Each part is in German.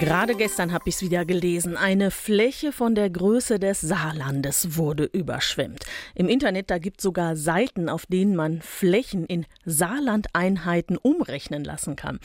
Gerade gestern habe ich es wieder gelesen. Eine Fläche von der Größe des Saarlandes wurde überschwemmt. Im Internet, da gibt es sogar Seiten, auf denen man Flächen in Saarlandeinheiten umrechnen lassen kann.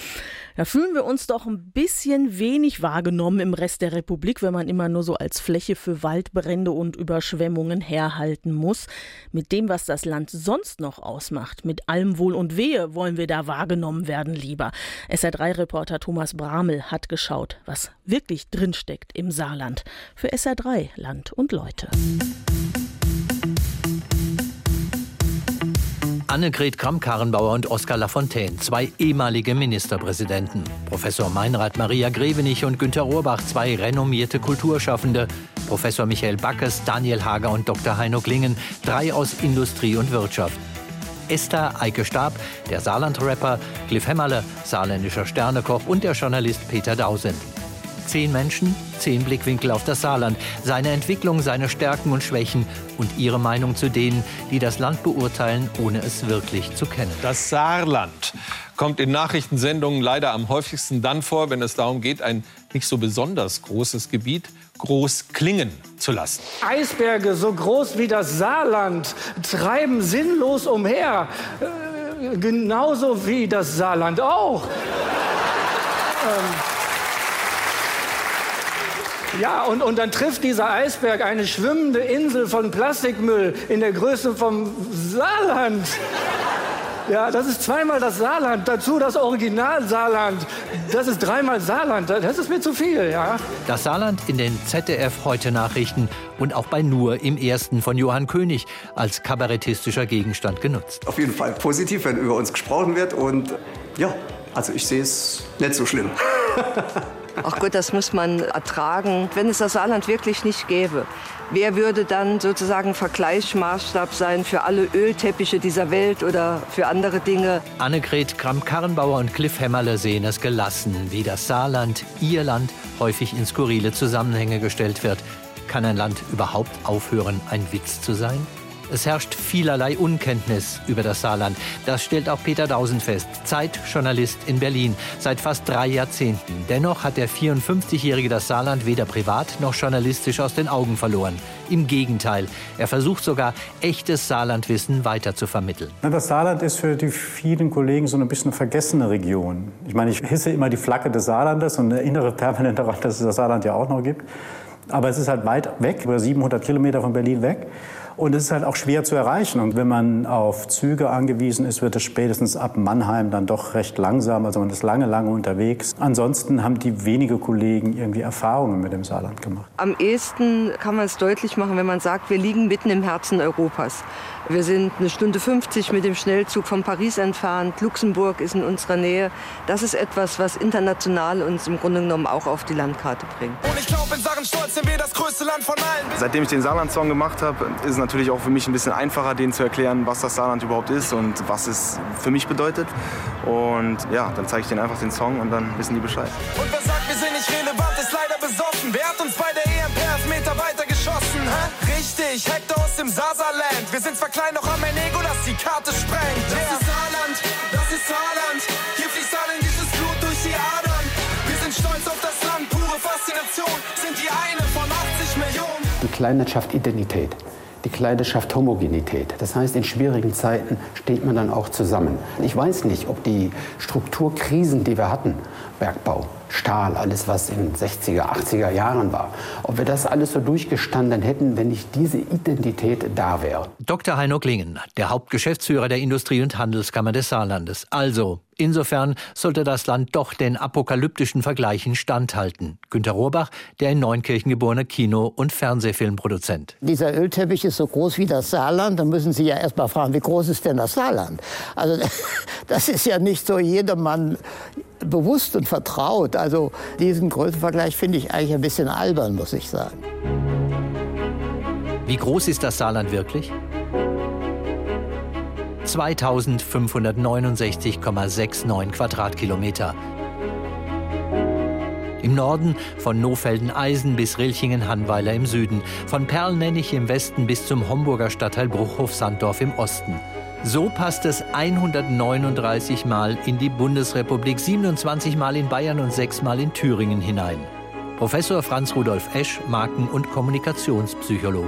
Da fühlen wir uns doch ein bisschen wenig wahrgenommen im Rest der Republik, wenn man immer nur so als Fläche für Waldbrände und Überschwemmungen herhalten muss. Mit dem, was das Land sonst noch ausmacht, mit allem Wohl und Wehe, wollen wir da wahrgenommen werden lieber. SR3-Reporter Thomas Bramel hat geschaut, was wirklich drinsteckt im Saarland. Für SR3 Land und Leute. Annegret Kramp-Karrenbauer und Oskar Lafontaine, zwei ehemalige Ministerpräsidenten. Professor Meinrad Maria Grevenich und Günter Rohrbach, zwei renommierte Kulturschaffende. Professor Michael Backes, Daniel Hager und Dr. Heino Klingen, drei aus Industrie und Wirtschaft. Esther Eike Stab, der Saarland-Rapper, Cliff Hämmerle, saarländischer Sternekoch und der Journalist Peter Dausend. Zehn Menschen, zehn Blickwinkel auf das Saarland, seine Entwicklung, seine Stärken und Schwächen und ihre Meinung zu denen, die das Land beurteilen, ohne es wirklich zu kennen. Das Saarland kommt in Nachrichtensendungen leider am häufigsten dann vor, wenn es darum geht, ein nicht so besonders großes Gebiet groß klingen zu lassen. Eisberge so groß wie das Saarland treiben sinnlos umher. Äh, genauso wie das Saarland auch. ähm. Ja, und, und dann trifft dieser Eisberg eine schwimmende Insel von Plastikmüll in der Größe vom Saarland. Ja, das ist zweimal das Saarland, dazu das Original Saarland. Das ist dreimal Saarland, das ist mir zu viel, ja. Das Saarland in den ZDF heute Nachrichten und auch bei Nur im ersten von Johann König als kabarettistischer Gegenstand genutzt. Auf jeden Fall positiv, wenn über uns gesprochen wird und ja, also ich sehe es nicht so schlimm. Ach Gott, das muss man ertragen. Wenn es das Saarland wirklich nicht gäbe, wer würde dann sozusagen Vergleichsmaßstab sein für alle Ölteppiche dieser Welt oder für andere Dinge? Annegret Kramp-Karrenbauer und Cliff Hämmerle sehen es gelassen, wie das Saarland, ihr Land, häufig in skurrile Zusammenhänge gestellt wird. Kann ein Land überhaupt aufhören, ein Witz zu sein? Es herrscht vielerlei Unkenntnis über das Saarland. Das stellt auch Peter Dausen fest, Zeitjournalist in Berlin, seit fast drei Jahrzehnten. Dennoch hat der 54-Jährige das Saarland weder privat noch journalistisch aus den Augen verloren. Im Gegenteil, er versucht sogar, echtes Saarlandwissen weiter zu vermitteln. Das Saarland ist für die vielen Kollegen so ein bisschen eine vergessene Region. Ich meine, ich hisse immer die Flagge des Saarlandes und erinnere permanent daran, dass es das Saarland ja auch noch gibt. Aber es ist halt weit weg, über 700 Kilometer von Berlin weg. Und es ist halt auch schwer zu erreichen. Und wenn man auf Züge angewiesen ist, wird es spätestens ab Mannheim dann doch recht langsam. Also man ist lange, lange unterwegs. Ansonsten haben die wenige Kollegen irgendwie Erfahrungen mit dem Saarland gemacht. Am ehesten kann man es deutlich machen, wenn man sagt, wir liegen mitten im Herzen Europas. Wir sind eine Stunde 50 mit dem Schnellzug von Paris entfernt. Luxemburg ist in unserer Nähe. Das ist etwas, was international uns im Grunde genommen auch auf die Landkarte bringt. Und ich glaube, in Sachen Stolz sind wir das größte Land von allen. Seitdem ich den Saarland-Song gemacht habe, ist es natürlich auch für mich ein bisschen einfacher, denen zu erklären, was das Saarland überhaupt ist und was es für mich bedeutet. Und ja, dann zeige ich denen einfach den Song und dann wissen die Bescheid. Und wer sagt, wir sind nicht relevant, ist leider besoffen. Wer hat uns bei der EMP Meter weiter geschossen? Hä? Richtig, Hector aus dem Sasaland. Wir sind zwar klein, noch am mein Ego, das die Karte sprengt. Das yeah. ist Saarland, das ist Saarland. Hier fließt saarländisches Blut durch die Adern. Wir sind stolz auf das Land, pure Faszination. Sind die eine von 80 Millionen. Die Kleinheit schafft Identität. Die Kleide schafft Homogenität. Das heißt, in schwierigen Zeiten steht man dann auch zusammen. Ich weiß nicht, ob die Strukturkrisen, die wir hatten, Bergbau, Stahl, alles was in 60er, 80er Jahren war, ob wir das alles so durchgestanden hätten, wenn nicht diese Identität da wäre. Dr. Heino Klingen, der Hauptgeschäftsführer der Industrie- und Handelskammer des Saarlandes. Also, insofern sollte das Land doch den apokalyptischen Vergleichen standhalten. Günter Rohrbach, der in Neunkirchen geborene Kino- und Fernsehfilmproduzent. Dieser Ölteppich ist so groß wie das Saarland. Da müssen Sie ja erst mal fragen, wie groß ist denn das Saarland? Also, das ist ja nicht so jedermann bewusst und vertraut. Also diesen Größenvergleich finde ich eigentlich ein bisschen albern, muss ich sagen. Wie groß ist das Saarland wirklich? 2569,69 Quadratkilometer. Im Norden von Nofelden-Eisen bis Rilchingen-Hannweiler im Süden, von Perlnennich im Westen bis zum Homburger Stadtteil Bruchhof-Sanddorf im Osten. So passt es 139 Mal in die Bundesrepublik, 27 Mal in Bayern und 6 Mal in Thüringen hinein. Professor Franz Rudolf Esch, Marken- und Kommunikationspsychologe.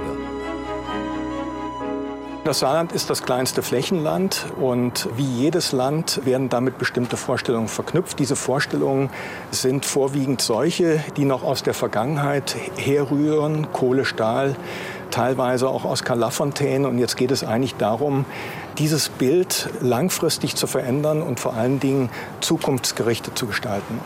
Das Saarland ist das kleinste Flächenland und wie jedes Land werden damit bestimmte Vorstellungen verknüpft. Diese Vorstellungen sind vorwiegend solche, die noch aus der Vergangenheit herrühren, Kohle, Stahl, teilweise auch Oskar Lafontaine. Und jetzt geht es eigentlich darum, dieses Bild langfristig zu verändern und vor allen Dingen zukunftsgerichtet zu gestalten.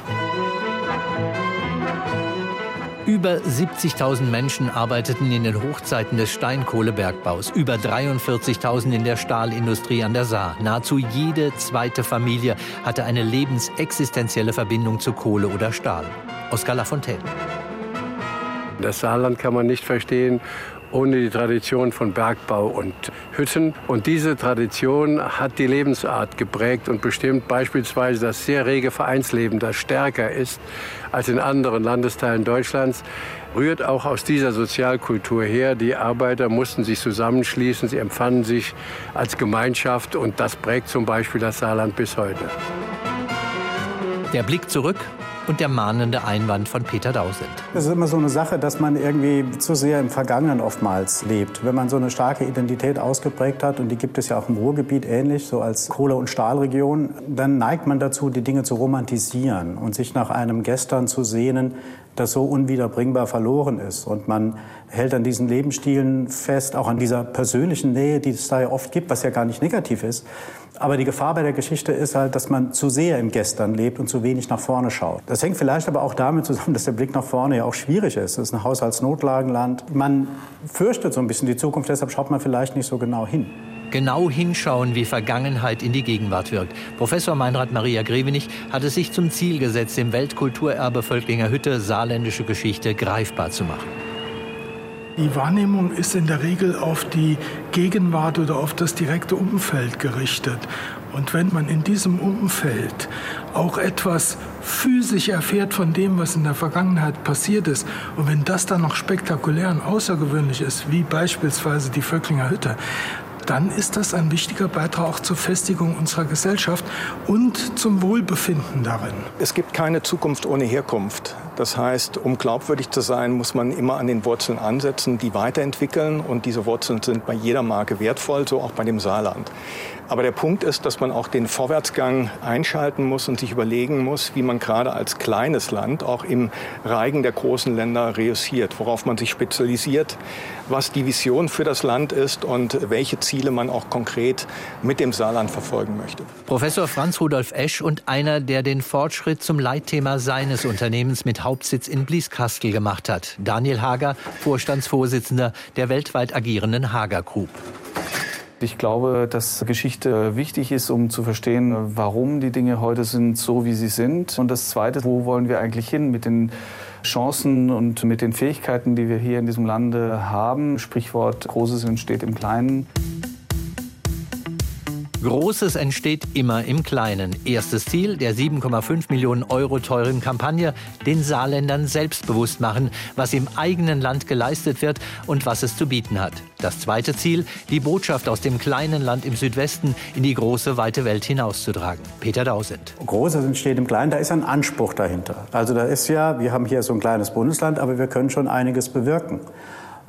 Über 70.000 Menschen arbeiteten in den Hochzeiten des Steinkohlebergbaus, über 43.000 in der Stahlindustrie an der Saar. Nahezu jede zweite Familie hatte eine lebensexistenzielle Verbindung zu Kohle oder Stahl. Oskar Lafontaine. Das Saarland kann man nicht verstehen ohne die Tradition von Bergbau und Hütten. Und diese Tradition hat die Lebensart geprägt und bestimmt beispielsweise das sehr rege Vereinsleben, das stärker ist als in anderen Landesteilen Deutschlands, rührt auch aus dieser Sozialkultur her. Die Arbeiter mussten sich zusammenschließen, sie empfanden sich als Gemeinschaft und das prägt zum Beispiel das Saarland bis heute. Der Blick zurück und der mahnende Einwand von Peter Dausend. Es ist immer so eine Sache, dass man irgendwie zu sehr im Vergangenen oftmals lebt. Wenn man so eine starke Identität ausgeprägt hat, und die gibt es ja auch im Ruhrgebiet ähnlich, so als Kohle- und Stahlregion, dann neigt man dazu, die Dinge zu romantisieren und sich nach einem Gestern zu sehnen, das so unwiederbringbar verloren ist. Und man hält an diesen Lebensstilen fest, auch an dieser persönlichen Nähe, die es da ja oft gibt, was ja gar nicht negativ ist. Aber die Gefahr bei der Geschichte ist halt, dass man zu sehr im Gestern lebt und zu wenig nach vorne schaut. Das hängt vielleicht aber auch damit zusammen, dass der Blick nach vorne ja auch schwierig ist. Es ist ein Haushaltsnotlagenland. Man fürchtet so ein bisschen die Zukunft, deshalb schaut man vielleicht nicht so genau hin genau hinschauen, wie Vergangenheit in die Gegenwart wirkt. Professor Meinrad Maria Grevenich hat es sich zum Ziel gesetzt, dem Weltkulturerbe Völklinger Hütte saarländische Geschichte greifbar zu machen. Die Wahrnehmung ist in der Regel auf die Gegenwart oder auf das direkte Umfeld gerichtet. Und wenn man in diesem Umfeld auch etwas physisch erfährt von dem, was in der Vergangenheit passiert ist, und wenn das dann noch spektakulär und außergewöhnlich ist, wie beispielsweise die Völklinger Hütte, dann ist das ein wichtiger Beitrag auch zur Festigung unserer Gesellschaft und zum Wohlbefinden darin. Es gibt keine Zukunft ohne Herkunft. Das heißt, um glaubwürdig zu sein, muss man immer an den Wurzeln ansetzen, die weiterentwickeln. Und diese Wurzeln sind bei jeder Marke wertvoll, so auch bei dem Saarland. Aber der Punkt ist, dass man auch den Vorwärtsgang einschalten muss und sich überlegen muss, wie man gerade als kleines Land auch im Reigen der großen Länder reüssiert, worauf man sich spezialisiert, was die Vision für das Land ist und welche Ziele man auch konkret mit dem Saarland verfolgen möchte. Professor Franz Rudolf Esch und einer, der den Fortschritt zum Leitthema seines Unternehmens Hauptsitz in Blieskastel gemacht hat. Daniel Hager, Vorstandsvorsitzender der weltweit agierenden Hager Group. Ich glaube, dass Geschichte wichtig ist, um zu verstehen, warum die Dinge heute sind, so wie sie sind. Und das Zweite, wo wollen wir eigentlich hin mit den Chancen und mit den Fähigkeiten, die wir hier in diesem Lande haben. Sprichwort, Großes entsteht im Kleinen. Großes entsteht immer im Kleinen. Erstes Ziel der 7,5 Millionen Euro teuren Kampagne, den Saarländern selbstbewusst machen, was im eigenen Land geleistet wird und was es zu bieten hat. Das zweite Ziel, die Botschaft aus dem kleinen Land im Südwesten in die große, weite Welt hinauszutragen. Peter Dausend. Großes entsteht im Kleinen, da ist ein Anspruch dahinter. Also da ist ja, wir haben hier so ein kleines Bundesland, aber wir können schon einiges bewirken.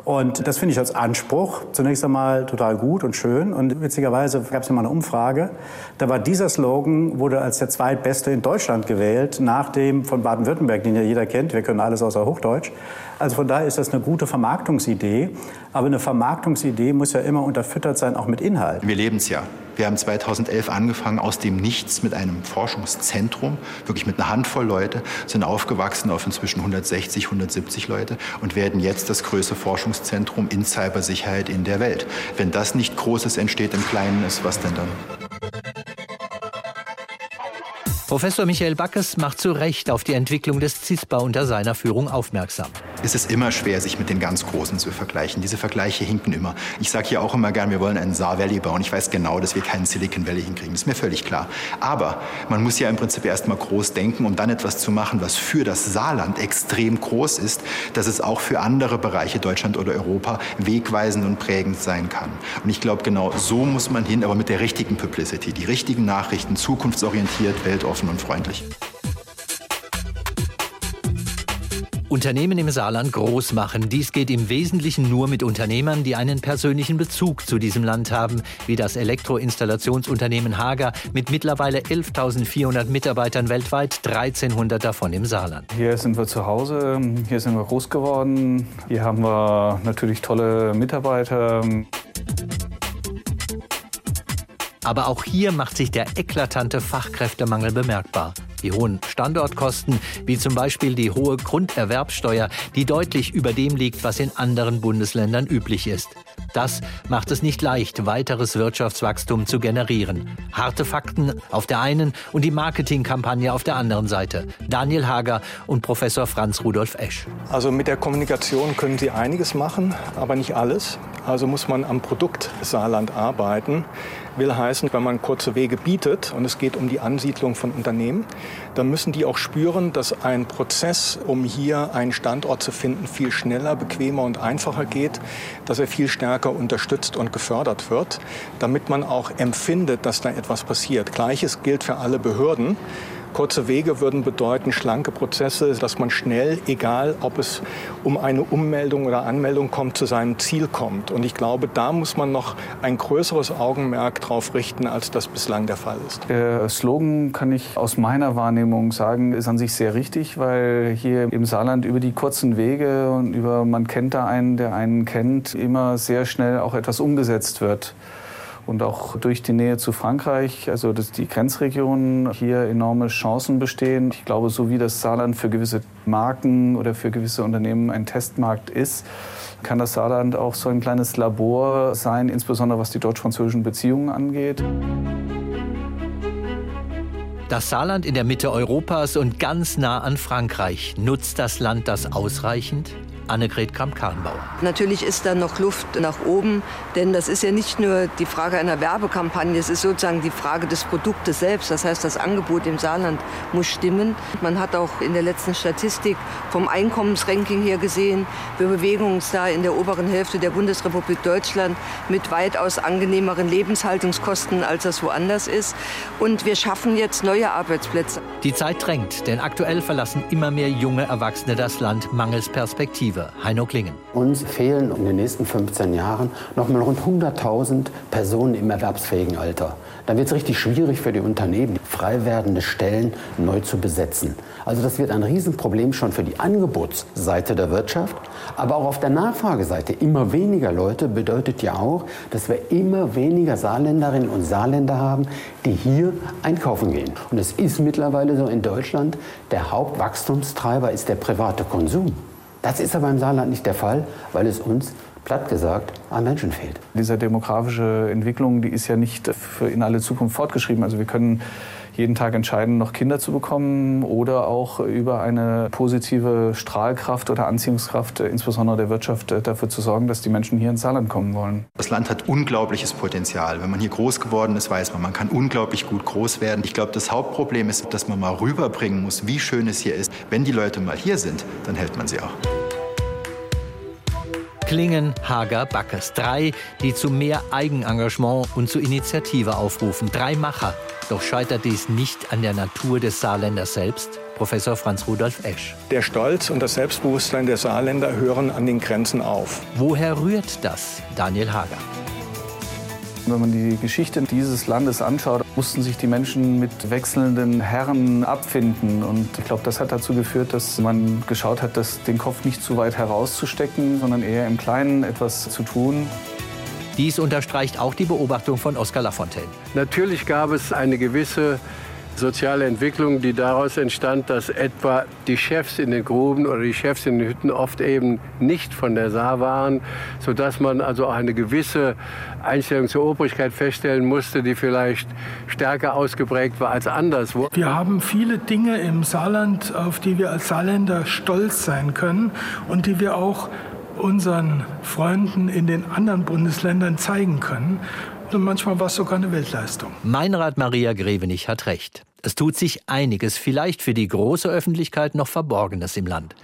Und das finde ich als Anspruch zunächst einmal total gut und schön. Und witzigerweise gab es ja mal eine Umfrage. Da war dieser Slogan, wurde als der zweitbeste in Deutschland gewählt, nach dem von Baden-Württemberg, den ja jeder kennt. Wir können alles außer Hochdeutsch. Also von daher ist das eine gute Vermarktungsidee. Aber eine Vermarktungsidee muss ja immer unterfüttert sein, auch mit Inhalt. Wir leben es ja. Wir haben 2011 angefangen aus dem Nichts mit einem Forschungszentrum, wirklich mit einer Handvoll Leute, sind aufgewachsen auf inzwischen 160, 170 Leute und werden jetzt das größte Forschungszentrum in Cybersicherheit in der Welt. Wenn das nicht Großes entsteht im Kleinen ist, was denn dann? Professor Michael Backes macht zu Recht auf die Entwicklung des CISPA unter seiner Führung aufmerksam. Ist es immer schwer, sich mit den ganz Großen zu vergleichen. Diese Vergleiche hinken immer. Ich sage hier auch immer gern, wir wollen einen Saar Valley bauen. Ich weiß genau, dass wir keinen Silicon Valley hinkriegen. Das ist mir völlig klar. Aber man muss ja im Prinzip erstmal groß denken, um dann etwas zu machen, was für das Saarland extrem groß ist, dass es auch für andere Bereiche Deutschland oder Europa wegweisend und prägend sein kann. Und ich glaube, genau so muss man hin, aber mit der richtigen Publicity, die richtigen Nachrichten, zukunftsorientiert, weltoffen und freundlich. Unternehmen im Saarland groß machen. Dies geht im Wesentlichen nur mit Unternehmern, die einen persönlichen Bezug zu diesem Land haben, wie das Elektroinstallationsunternehmen Hager mit mittlerweile 11.400 Mitarbeitern weltweit, 1300 davon im Saarland. Hier sind wir zu Hause, hier sind wir groß geworden, hier haben wir natürlich tolle Mitarbeiter. Aber auch hier macht sich der eklatante Fachkräftemangel bemerkbar. Die hohen Standortkosten, wie zum Beispiel die hohe Grunderwerbsteuer, die deutlich über dem liegt, was in anderen Bundesländern üblich ist. Das macht es nicht leicht, weiteres Wirtschaftswachstum zu generieren. Harte Fakten auf der einen und die Marketingkampagne auf der anderen Seite. Daniel Hager und Professor Franz Rudolf Esch. Also mit der Kommunikation können Sie einiges machen, aber nicht alles. Also muss man am Produkt Saarland arbeiten. Will heißen, wenn man kurze Wege bietet und es geht um die Ansiedlung von Unternehmen, dann müssen die auch spüren, dass ein Prozess, um hier einen Standort zu finden, viel schneller, bequemer und einfacher geht, dass er viel stärker unterstützt und gefördert wird, damit man auch empfindet, dass da etwas passiert. Gleiches gilt für alle Behörden. Kurze Wege würden bedeuten schlanke Prozesse, dass man schnell, egal ob es um eine Ummeldung oder Anmeldung kommt, zu seinem Ziel kommt. Und ich glaube, da muss man noch ein größeres Augenmerk drauf richten, als das bislang der Fall ist. Der Slogan, kann ich aus meiner Wahrnehmung sagen, ist an sich sehr richtig, weil hier im Saarland über die kurzen Wege und über man kennt da einen, der einen kennt, immer sehr schnell auch etwas umgesetzt wird und auch durch die Nähe zu Frankreich, also dass die Grenzregionen hier enorme Chancen bestehen. Ich glaube, so wie das Saarland für gewisse Marken oder für gewisse Unternehmen ein Testmarkt ist, kann das Saarland auch so ein kleines Labor sein, insbesondere was die deutsch-französischen Beziehungen angeht. Das Saarland in der Mitte Europas und ganz nah an Frankreich. Nutzt das Land das ausreichend? Annegret Kramp-Karrenbauer. Natürlich ist da noch Luft nach oben, denn das ist ja nicht nur die Frage einer Werbekampagne, es ist sozusagen die Frage des Produktes selbst. Das heißt, das Angebot im Saarland muss stimmen. Man hat auch in der letzten Statistik vom Einkommensranking her gesehen, wir bewegen uns da in der oberen Hälfte der Bundesrepublik Deutschland mit weitaus angenehmeren Lebenshaltungskosten, als das woanders ist. Und wir schaffen jetzt neue Arbeitsplätze. Die Zeit drängt, denn aktuell verlassen immer mehr junge Erwachsene das Land mangels Perspektive. Perspektive. Heino Klingen. Uns fehlen in den nächsten 15 Jahren noch mal rund 100.000 Personen im erwerbsfähigen Alter. Dann wird es richtig schwierig für die Unternehmen, frei werdende Stellen neu zu besetzen. Also das wird ein Riesenproblem schon für die Angebotsseite der Wirtschaft, aber auch auf der Nachfrageseite. Immer weniger Leute bedeutet ja auch, dass wir immer weniger Saarländerinnen und Saarländer haben, die hier einkaufen gehen. Und es ist mittlerweile so in Deutschland, der Hauptwachstumstreiber ist der private Konsum. Das ist aber im Saarland nicht der Fall, weil es uns platt gesagt, an Menschen fehlt. Diese demografische Entwicklung, die ist ja nicht für in alle Zukunft fortgeschrieben. Also wir können jeden Tag entscheiden, noch Kinder zu bekommen oder auch über eine positive Strahlkraft oder Anziehungskraft, äh, insbesondere der Wirtschaft, äh, dafür zu sorgen, dass die Menschen hier ins Saarland kommen wollen. Das Land hat unglaubliches Potenzial. Wenn man hier groß geworden ist, weiß man, man kann unglaublich gut groß werden. Ich glaube, das Hauptproblem ist, dass man mal rüberbringen muss, wie schön es hier ist. Wenn die Leute mal hier sind, dann hält man sie auch. Klingen, Hager, Backes. Drei, die zu mehr Eigenengagement und zu Initiative aufrufen. Drei Macher. Doch scheitert dies nicht an der Natur des Saarländers selbst? Professor Franz Rudolf Esch. Der Stolz und das Selbstbewusstsein der Saarländer hören an den Grenzen auf. Woher rührt das? Daniel Hager. Wenn man die Geschichte dieses Landes anschaut, mussten sich die Menschen mit wechselnden Herren abfinden. Und ich glaube, das hat dazu geführt, dass man geschaut hat, dass den Kopf nicht zu weit herauszustecken, sondern eher im Kleinen etwas zu tun. Dies unterstreicht auch die Beobachtung von Oskar Lafontaine. Natürlich gab es eine gewisse soziale Entwicklung, die daraus entstand, dass etwa die Chefs in den Gruben oder die Chefs in den Hütten oft eben nicht von der Saar waren, sodass man also auch eine gewisse Einstellung zur Obrigkeit feststellen musste, die vielleicht stärker ausgeprägt war als anderswo. Wir haben viele Dinge im Saarland, auf die wir als Saarländer stolz sein können und die wir auch unseren Freunden in den anderen Bundesländern zeigen können. Und manchmal war es sogar eine Weltleistung. Meinrad Maria Grevenich hat recht. Es tut sich einiges, vielleicht für die große Öffentlichkeit noch Verborgenes im Land.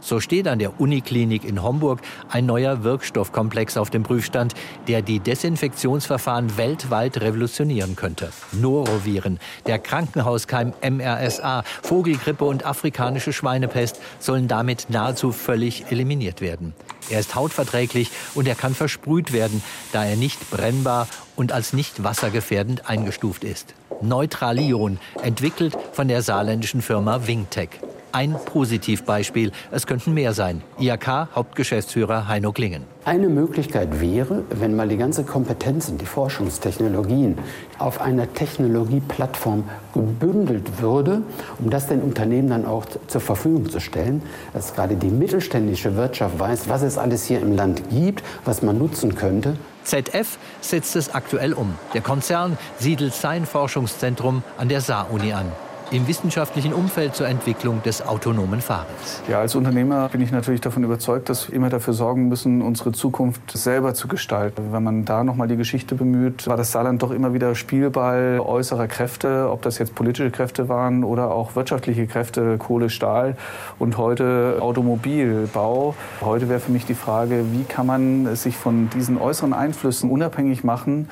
So steht an der Uniklinik in Homburg ein neuer Wirkstoffkomplex auf dem Prüfstand, der die Desinfektionsverfahren weltweit revolutionieren könnte. Noroviren, der Krankenhauskeim MRSA, Vogelgrippe und afrikanische Schweinepest sollen damit nahezu völlig eliminiert werden. Er ist hautverträglich und er kann versprüht werden, da er nicht brennbar und als nicht wassergefährdend eingestuft ist. Neutralion, entwickelt von der saarländischen Firma Wingtech ein Positivbeispiel. Es könnten mehr sein. IHK-Hauptgeschäftsführer Heino Klingen. Eine Möglichkeit wäre, wenn mal die ganze Kompetenzen, die Forschungstechnologien auf einer Technologieplattform gebündelt würde, um das den Unternehmen dann auch zur Verfügung zu stellen, dass gerade die mittelständische Wirtschaft weiß, was es alles hier im Land gibt, was man nutzen könnte. ZF setzt es aktuell um. Der Konzern siedelt sein Forschungszentrum an der Saar-Uni an im wissenschaftlichen Umfeld zur Entwicklung des autonomen Fahrens. Ja, als Unternehmer bin ich natürlich davon überzeugt, dass wir immer dafür sorgen müssen, unsere Zukunft selber zu gestalten. Wenn man da noch mal die Geschichte bemüht, war das Saarland doch immer wieder Spielball äußerer Kräfte, ob das jetzt politische Kräfte waren oder auch wirtschaftliche Kräfte, Kohle, Stahl und heute Automobilbau. Heute wäre für mich die Frage, wie kann man sich von diesen äußeren Einflüssen unabhängig machen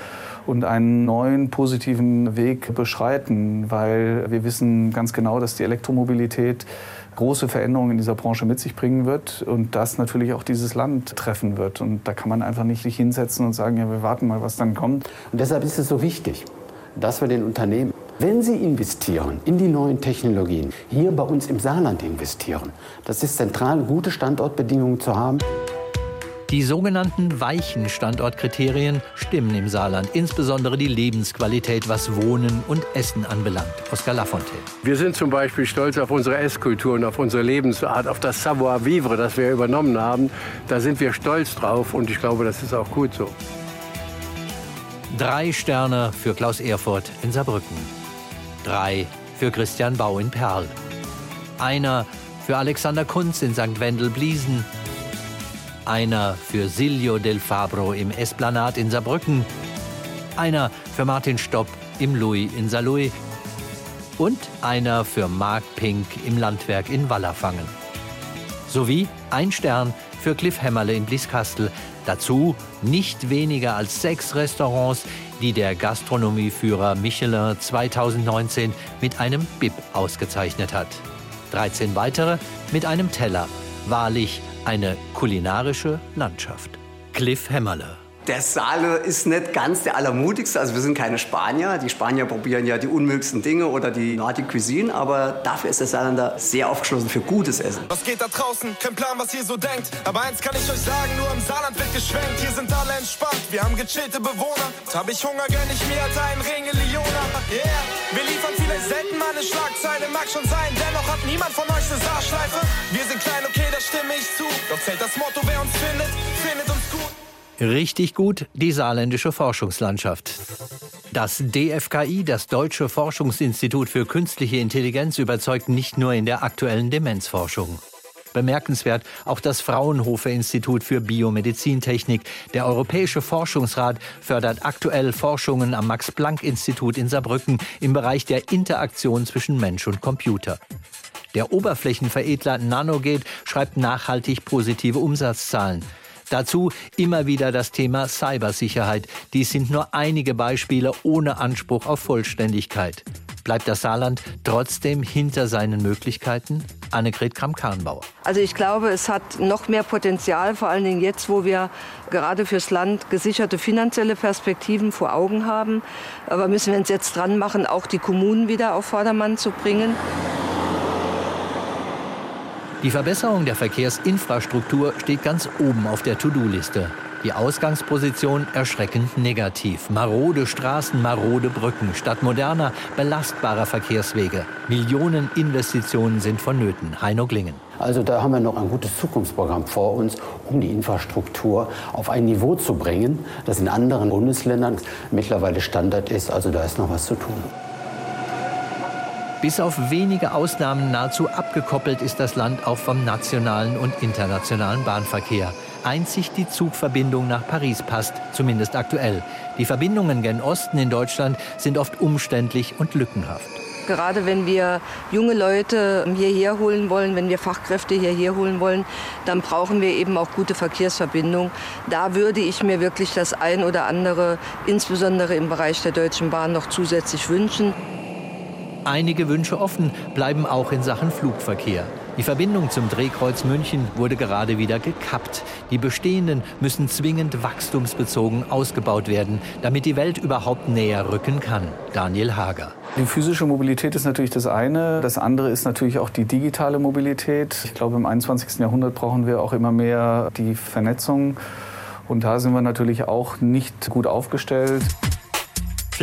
und einen neuen positiven Weg beschreiten, weil wir wissen ganz genau, dass die Elektromobilität große Veränderungen in dieser Branche mit sich bringen wird und das natürlich auch dieses Land treffen wird. Und da kann man einfach nicht sich hinsetzen und sagen, ja, wir warten mal, was dann kommt. Und deshalb ist es so wichtig, dass wir den Unternehmen, wenn sie investieren in die neuen Technologien, hier bei uns im Saarland investieren. Das ist zentral, gute Standortbedingungen zu haben. Die sogenannten weichen Standortkriterien stimmen im Saarland, insbesondere die Lebensqualität, was Wohnen und Essen anbelangt. Oskar Lafontaine. Wir sind zum Beispiel stolz auf unsere Esskultur und auf unsere Lebensart, auf das Savoir-vivre, das wir übernommen haben. Da sind wir stolz drauf und ich glaube, das ist auch gut so. Drei Sterne für Klaus Erfurt in Saarbrücken. Drei für Christian Bau in Perl. Einer für Alexander Kunz in St. Wendel-Bliesen einer für Silvio del Fabro im Esplanat in Saarbrücken, einer für Martin Stopp im Louis in Saarlouis und einer für Mark Pink im Landwerk in Wallerfangen. Sowie ein Stern für Cliff Hämmerle in Blieskastel. Dazu nicht weniger als sechs Restaurants, die der Gastronomieführer Michelin 2019 mit einem BIP ausgezeichnet hat. 13 weitere mit einem Teller. Wahrlich eine kulinarische Landschaft. Cliff Hämmerle. Der Saale ist nicht ganz der allermutigste. Also wir sind keine Spanier. Die Spanier probieren ja die unmöglichsten Dinge oder die Nordic Cuisine. Aber dafür ist der Saarländer sehr aufgeschlossen für gutes Essen. Was geht da draußen? Kein Plan, was ihr so denkt. Aber eins kann ich euch sagen, nur im Saarland wird geschwenkt. Hier sind alle entspannt. Wir haben gechillte Bewohner. Hab ich Hunger, gönn ich mir als einen Ringe Leona. Yeah, wir liefern vielleicht selten mal eine Schlagzeile. Mag schon sein, dennoch hat niemand von euch eine Saarschleife. Wir sind klein, okay, da stimme ich zu. Doch zählt das Motto, wer uns findet, findet uns gut. Richtig gut die saarländische Forschungslandschaft. Das DFKI, das Deutsche Forschungsinstitut für künstliche Intelligenz, überzeugt nicht nur in der aktuellen Demenzforschung. Bemerkenswert auch das Fraunhofer Institut für Biomedizintechnik. Der Europäische Forschungsrat fördert aktuell Forschungen am Max-Planck-Institut in Saarbrücken im Bereich der Interaktion zwischen Mensch und Computer. Der Oberflächenveredler Nanogate schreibt nachhaltig positive Umsatzzahlen. Dazu immer wieder das Thema Cybersicherheit. Dies sind nur einige Beispiele ohne Anspruch auf Vollständigkeit. Bleibt das Saarland trotzdem hinter seinen Möglichkeiten? Annegret Kramp-Karrenbauer. Also ich glaube, es hat noch mehr Potenzial, vor allen Dingen jetzt, wo wir gerade fürs Land gesicherte finanzielle Perspektiven vor Augen haben. Aber müssen wir uns jetzt dran machen, auch die Kommunen wieder auf Vordermann zu bringen. Die Verbesserung der Verkehrsinfrastruktur steht ganz oben auf der To-Do-Liste. Die Ausgangsposition erschreckend negativ. Marode Straßen, marode Brücken statt moderner, belastbarer Verkehrswege. Millionen Investitionen sind vonnöten. Heino Glingen. Also da haben wir noch ein gutes Zukunftsprogramm vor uns, um die Infrastruktur auf ein Niveau zu bringen, das in anderen Bundesländern mittlerweile Standard ist. Also da ist noch was zu tun. Bis auf wenige Ausnahmen nahezu abgekoppelt ist das Land auch vom nationalen und internationalen Bahnverkehr. Einzig die Zugverbindung nach Paris passt, zumindest aktuell. Die Verbindungen gen Osten in Deutschland sind oft umständlich und lückenhaft. Gerade wenn wir junge Leute hierher holen wollen, wenn wir Fachkräfte hierher holen wollen, dann brauchen wir eben auch gute Verkehrsverbindungen. Da würde ich mir wirklich das ein oder andere, insbesondere im Bereich der Deutschen Bahn, noch zusätzlich wünschen. Einige Wünsche offen bleiben auch in Sachen Flugverkehr. Die Verbindung zum Drehkreuz München wurde gerade wieder gekappt. Die bestehenden müssen zwingend wachstumsbezogen ausgebaut werden, damit die Welt überhaupt näher rücken kann. Daniel Hager. Die physische Mobilität ist natürlich das eine. Das andere ist natürlich auch die digitale Mobilität. Ich glaube, im 21. Jahrhundert brauchen wir auch immer mehr die Vernetzung. Und da sind wir natürlich auch nicht gut aufgestellt.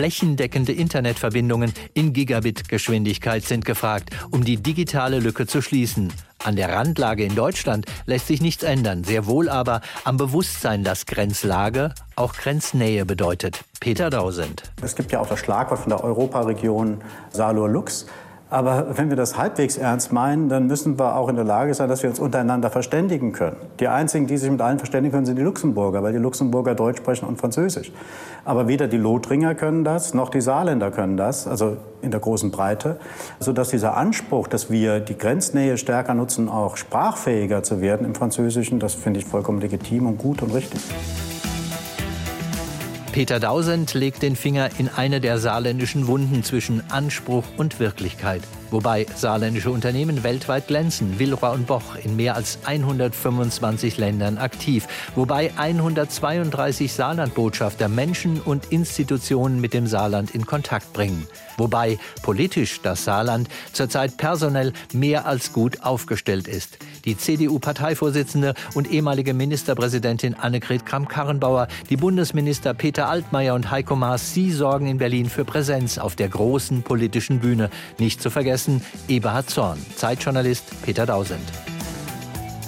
Flächendeckende Internetverbindungen in Gigabit-Geschwindigkeit sind gefragt, um die digitale Lücke zu schließen. An der Randlage in Deutschland lässt sich nichts ändern, sehr wohl aber am Bewusstsein, dass Grenzlage auch Grenznähe bedeutet. Peter Dausend. Es gibt ja auch das Schlagwort von der Europaregion Salur-Lux. Aber wenn wir das halbwegs ernst meinen, dann müssen wir auch in der Lage sein, dass wir uns untereinander verständigen können. Die einzigen, die sich mit allen verständigen können, sind die Luxemburger, weil die Luxemburger Deutsch sprechen und Französisch. Aber weder die Lothringer können das, noch die Saarländer können das, also in der großen Breite, sodass dieser Anspruch, dass wir die Grenznähe stärker nutzen, auch sprachfähiger zu werden im Französischen, das finde ich vollkommen legitim und gut und richtig. Peter Dausend legt den Finger in eine der saarländischen Wunden zwischen Anspruch und Wirklichkeit. Wobei saarländische Unternehmen weltweit glänzen, Willroy und Boch in mehr als 125 Ländern aktiv. Wobei 132 Saarlandbotschafter Menschen und Institutionen mit dem Saarland in Kontakt bringen. Wobei politisch das Saarland zurzeit personell mehr als gut aufgestellt ist. Die CDU-Parteivorsitzende und ehemalige Ministerpräsidentin Annegret Kramp-Karrenbauer, die Bundesminister Peter Altmaier und Heiko Maas, sie sorgen in Berlin für Präsenz auf der großen politischen Bühne. Nicht zu vergessen Eberhard Zorn, Zeitjournalist Peter Dausend.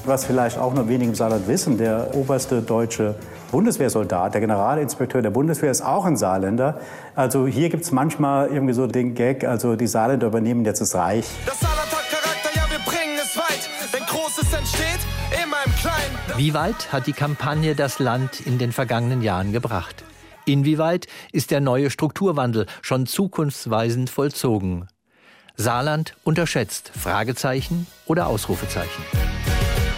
Was vielleicht auch nur wenige im Saarland wissen, der oberste deutsche Bundeswehrsoldat, der Generalinspekteur der Bundeswehr ist auch ein Saarländer. Also hier gibt es manchmal irgendwie so den Gag, also die Saarländer übernehmen jetzt das Reich. Das Saarland hat Charakter, ja wir bringen es weit, denn Großes entsteht immer im Kleinen. Wie weit hat die Kampagne das Land in den vergangenen Jahren gebracht? Inwieweit ist der neue Strukturwandel schon zukunftsweisend vollzogen? Saarland unterschätzt? Fragezeichen oder Ausrufezeichen?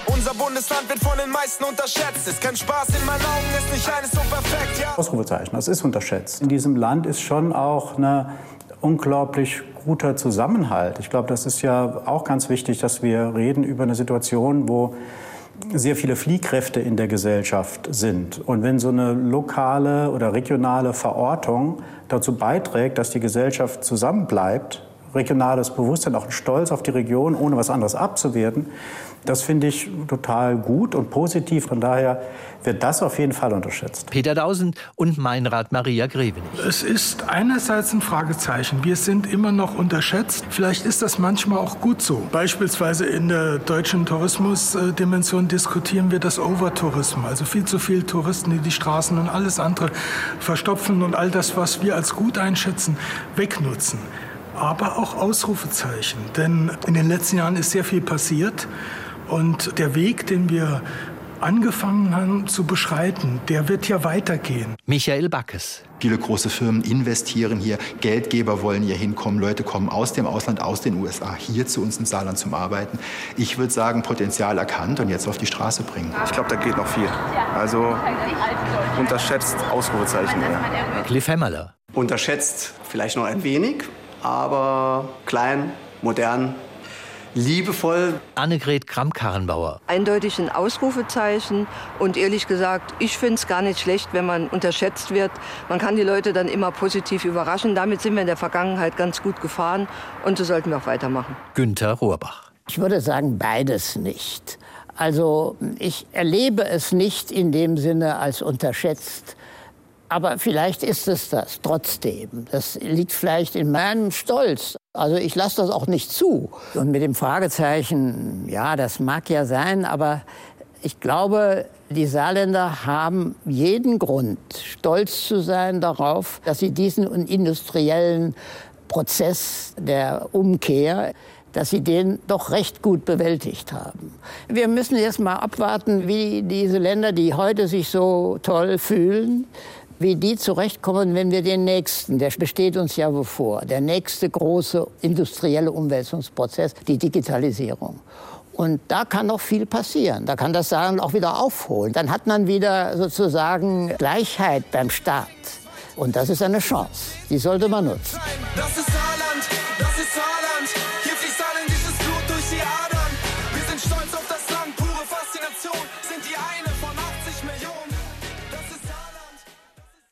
Unser Bundesland wird von den meisten unterschätzt. Ist kein Spaß in meinen Augen, ist nicht alles so perfekt, ja. Ausrufezeichen, das ist unterschätzt. In diesem Land ist schon auch ein unglaublich guter Zusammenhalt. Ich glaube, das ist ja auch ganz wichtig, dass wir reden über eine Situation, wo sehr viele Fliehkräfte in der Gesellschaft sind. Und wenn so eine lokale oder regionale Verortung dazu beiträgt, dass die Gesellschaft zusammenbleibt, regionales Bewusstsein, auch ein Stolz auf die Region, ohne was anderes abzuwerten, das finde ich total gut und positiv. Von daher wird das auf jeden Fall unterschätzt. Peter Dausend und Meinrad Maria Grevenich. Es ist einerseits ein Fragezeichen. Wir sind immer noch unterschätzt. Vielleicht ist das manchmal auch gut so. Beispielsweise in der deutschen Tourismusdimension diskutieren wir das Overtourismus. Also viel zu viele Touristen, die die Straßen und alles andere verstopfen und all das, was wir als gut einschätzen, wegnutzen aber auch Ausrufezeichen. Denn in den letzten Jahren ist sehr viel passiert und der Weg, den wir angefangen haben zu beschreiten, der wird ja weitergehen. Michael Backes. Viele große Firmen investieren hier, Geldgeber wollen hier hinkommen, Leute kommen aus dem Ausland, aus den USA, hier zu uns ins Saarland zum Arbeiten. Ich würde sagen, Potenzial erkannt und jetzt auf die Straße bringen. Ich glaube, da geht noch viel. Also unterschätzt Ausrufezeichen. Ja. Cliff Hämmerle. Unterschätzt vielleicht noch ein wenig, aber klein, modern, liebevoll. Annegret Kramp-Karrenbauer. Eindeutig ein Ausrufezeichen und ehrlich gesagt, ich finde es gar nicht schlecht, wenn man unterschätzt wird. Man kann die Leute dann immer positiv überraschen. Damit sind wir in der Vergangenheit ganz gut gefahren und so sollten wir auch weitermachen. Günter Rohrbach. Ich würde sagen, beides nicht. Also ich erlebe es nicht in dem Sinne als unterschätzt. Aber vielleicht ist es das trotzdem. Das liegt vielleicht in meinem Stolz. Also ich lasse das auch nicht zu. Und mit dem Fragezeichen, ja, das mag ja sein, aber ich glaube, die Saarländer haben jeden Grund, stolz zu sein darauf, dass sie diesen industriellen Prozess der Umkehr dass sie den doch recht gut bewältigt haben. Wir müssen jetzt mal abwarten, wie diese Länder, die heute sich so toll fühlen, wie die zurechtkommen, wenn wir den nächsten, der besteht uns ja bevor, der nächste große industrielle Umwälzungsprozess, die Digitalisierung. Und da kann noch viel passieren. Da kann das Saarland auch wieder aufholen. Dann hat man wieder sozusagen Gleichheit beim Staat. Und das ist eine Chance. Die sollte man nutzen. Das ist Saarland.